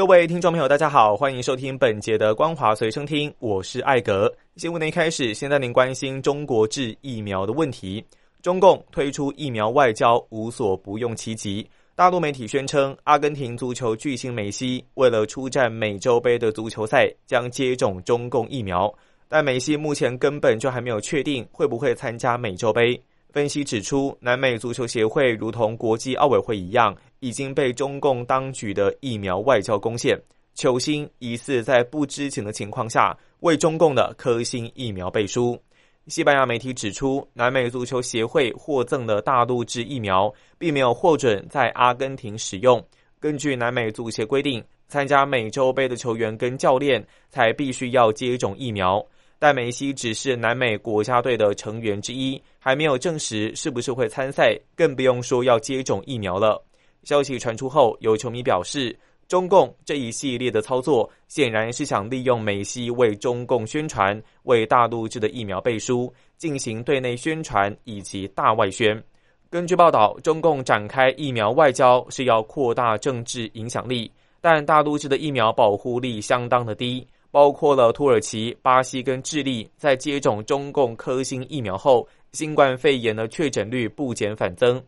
各位听众朋友，大家好，欢迎收听本节的光华随身听，我是艾格。新闻的一开始，先带您关心中国制疫苗的问题。中共推出疫苗外交，无所不用其极。大陆媒体宣称，阿根廷足球巨星梅西为了出战美洲杯的足球赛，将接种中共疫苗。但梅西目前根本就还没有确定会不会参加美洲杯。分析指出，南美足球协会如同国际奥委会一样。已经被中共当局的疫苗外交攻陷，球星疑似在不知情的情况下为中共的科兴疫苗背书。西班牙媒体指出，南美足球协会获赠的大陆制疫苗，并没有获准在阿根廷使用。根据南美足协规定，参加美洲杯的球员跟教练才必须要接种疫苗。但梅西只是南美国家队的成员之一，还没有证实是不是会参赛，更不用说要接种疫苗了。消息传出后，有球迷表示，中共这一系列的操作显然是想利用梅西为中共宣传、为大陆制的疫苗背书，进行对内宣传以及大外宣。根据报道，中共展开疫苗外交是要扩大政治影响力，但大陆制的疫苗保护力相当的低，包括了土耳其、巴西跟智利，在接种中共科兴疫苗后，新冠肺炎的确诊率不减反增。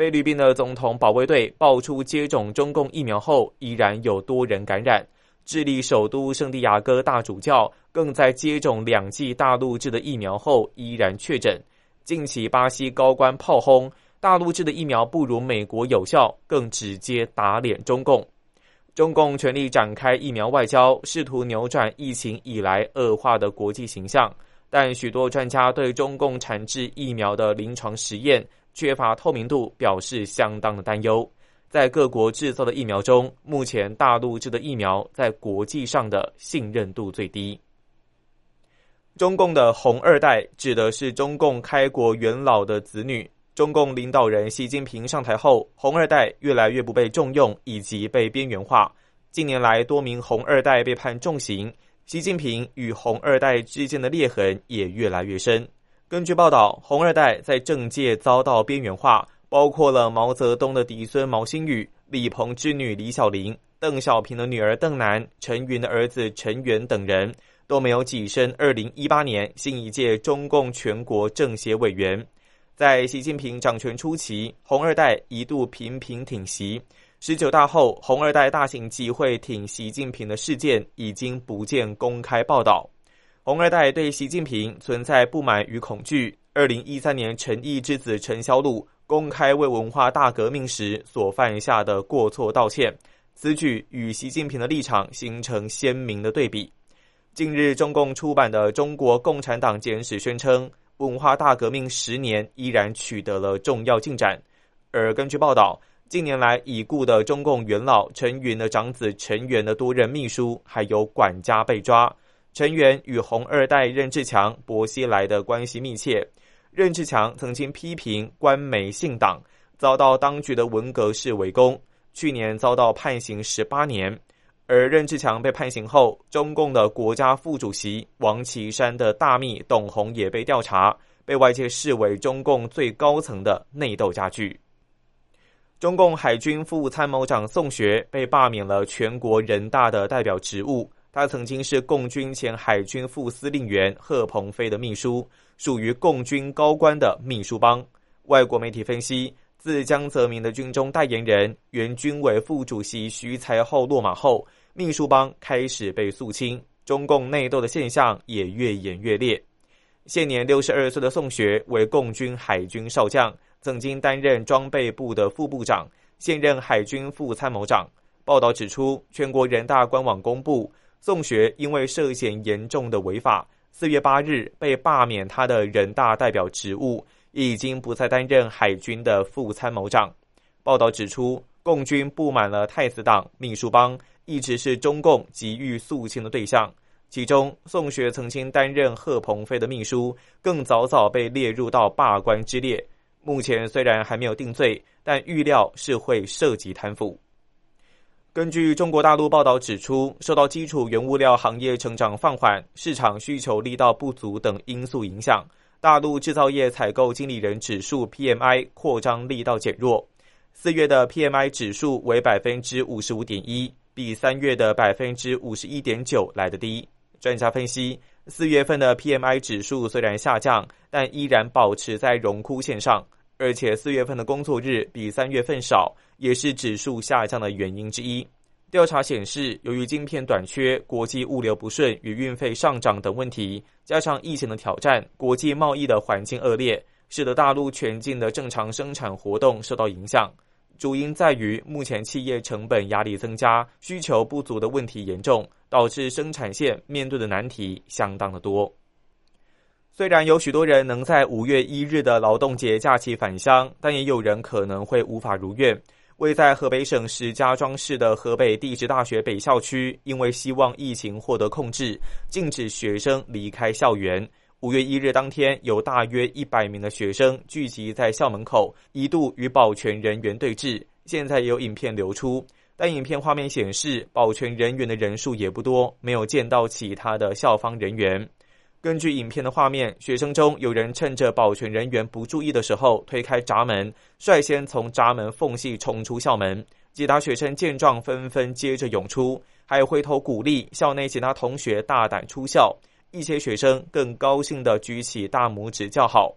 菲律宾的总统保卫队爆出接种中共疫苗后，依然有多人感染。智利首都圣地亚哥大主教更在接种两剂大陆制的疫苗后依然确诊。近期巴西高官炮轰大陆制的疫苗不如美国有效，更直接打脸中共。中共全力展开疫苗外交，试图扭转疫情以来恶化的国际形象。但许多专家对中共产制疫苗的临床实验。缺乏透明度，表示相当的担忧。在各国制造的疫苗中，目前大陆制的疫苗在国际上的信任度最低。中共的“红二代”指的是中共开国元老的子女。中共领导人习近平上台后，“红二代”越来越不被重用，以及被边缘化。近年来，多名“红二代”被判重刑，习近平与“红二代”之间的裂痕也越来越深。根据报道，红二代在政界遭到边缘化，包括了毛泽东的嫡孙毛新宇、李鹏之女李小玲、邓小平的女儿邓楠、陈云的儿子陈元等人，都没有跻身二零一八年新一届中共全国政协委员。在习近平掌权初期，红二代一度频频挺习。十九大后，红二代大型集会挺习近平的事件已经不见公开报道。红二代对习近平存在不满与恐惧。二零一三年，陈毅之子陈肖路公开为文化大革命时所犯下的过错道歉，此举与习近平的立场形成鲜明的对比。近日，中共出版的《中国共产党简史》宣称，文化大革命十年依然取得了重要进展。而根据报道，近年来已故的中共元老陈云的长子陈元的多任秘书还有管家被抓。陈元与红二代任志强、薄熙来的关系密切。任志强曾经批评官媒信党，遭到当局的文革式围攻，去年遭到判刑十八年。而任志强被判刑后，中共的国家副主席王岐山的大秘董宏也被调查，被外界视为中共最高层的内斗加剧。中共海军副参谋长宋学被罢免了全国人大的代表职务。他曾经是共军前海军副司令员贺鹏飞的秘书，属于共军高官的秘书帮。外国媒体分析，自江泽民的军中代言人、原军委副主席徐才厚落马后，秘书帮开始被肃清，中共内斗的现象也越演越烈。现年六十二岁的宋学为共军海军少将，曾经担任装备部的副部长，现任海军副参谋长。报道指出，全国人大官网公布。宋学因为涉嫌严重的违法，四月八日被罢免他的人大代表职务，已经不再担任海军的副参谋长。报道指出，共军布满了太子党秘书帮，一直是中共急于肃清的对象。其中，宋学曾经担任贺鹏飞的秘书，更早早被列入到罢官之列。目前虽然还没有定罪，但预料是会涉及贪腐。根据中国大陆报道指出，受到基础原物料行业成长放缓、市场需求力道不足等因素影响，大陆制造业采购经理人指数 （PMI） 扩张力道减弱。四月的 PMI 指数为百分之五十五点一，比三月的百分之五十一点九来得低。专家分析，四月份的 PMI 指数虽然下降，但依然保持在荣枯线上，而且四月份的工作日比三月份少，也是指数下降的原因之一。调查显示，由于晶片短缺、国际物流不顺与运费上涨等问题，加上疫情的挑战，国际贸易的环境恶劣，使得大陆全境的正常生产活动受到影响。主因在于目前企业成本压力增加、需求不足的问题严重，导致生产线面对的难题相当的多。虽然有许多人能在五月一日的劳动节假期返乡，但也有人可能会无法如愿。位在河北省石家庄市的河北地质大学北校区，因为希望疫情获得控制，禁止学生离开校园。五月一日当天，有大约一百名的学生聚集在校门口，一度与保全人员对峙。现在也有影片流出，但影片画面显示，保全人员的人数也不多，没有见到其他的校方人员。根据影片的画面，学生中有人趁着保全人员不注意的时候推开闸门，率先从闸门缝隙冲出校门。其他学生见状纷纷接着涌出，还有回头鼓励校内其他同学大胆出校。一些学生更高兴地举起大拇指叫好。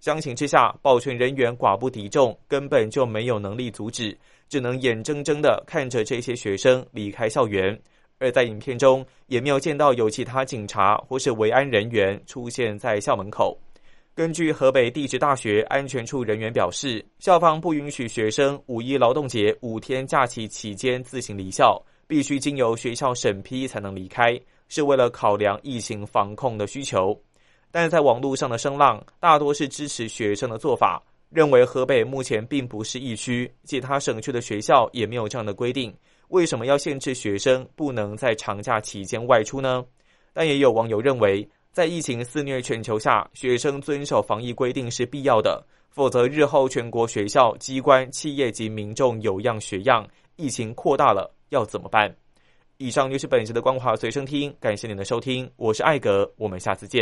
相形之下，保全人员寡不敌众，根本就没有能力阻止，只能眼睁睁地看着这些学生离开校园。而在影片中，也没有见到有其他警察或是维安人员出现在校门口。根据河北地质大学安全处人员表示，校方不允许学生五一劳动节五天假期期间自行离校，必须经由学校审批才能离开。是为了考量疫情防控的需求，但在网络上的声浪大多是支持学生的做法，认为河北目前并不是疫区，其他省区的学校也没有这样的规定，为什么要限制学生不能在长假期间外出呢？但也有网友认为，在疫情肆虐全球下，学生遵守防疫规定是必要的，否则日后全国学校、机关、企业及民众有样学样，疫情扩大了要怎么办？以上就是本期的光华随身听，感谢您的收听，我是艾格，我们下次见。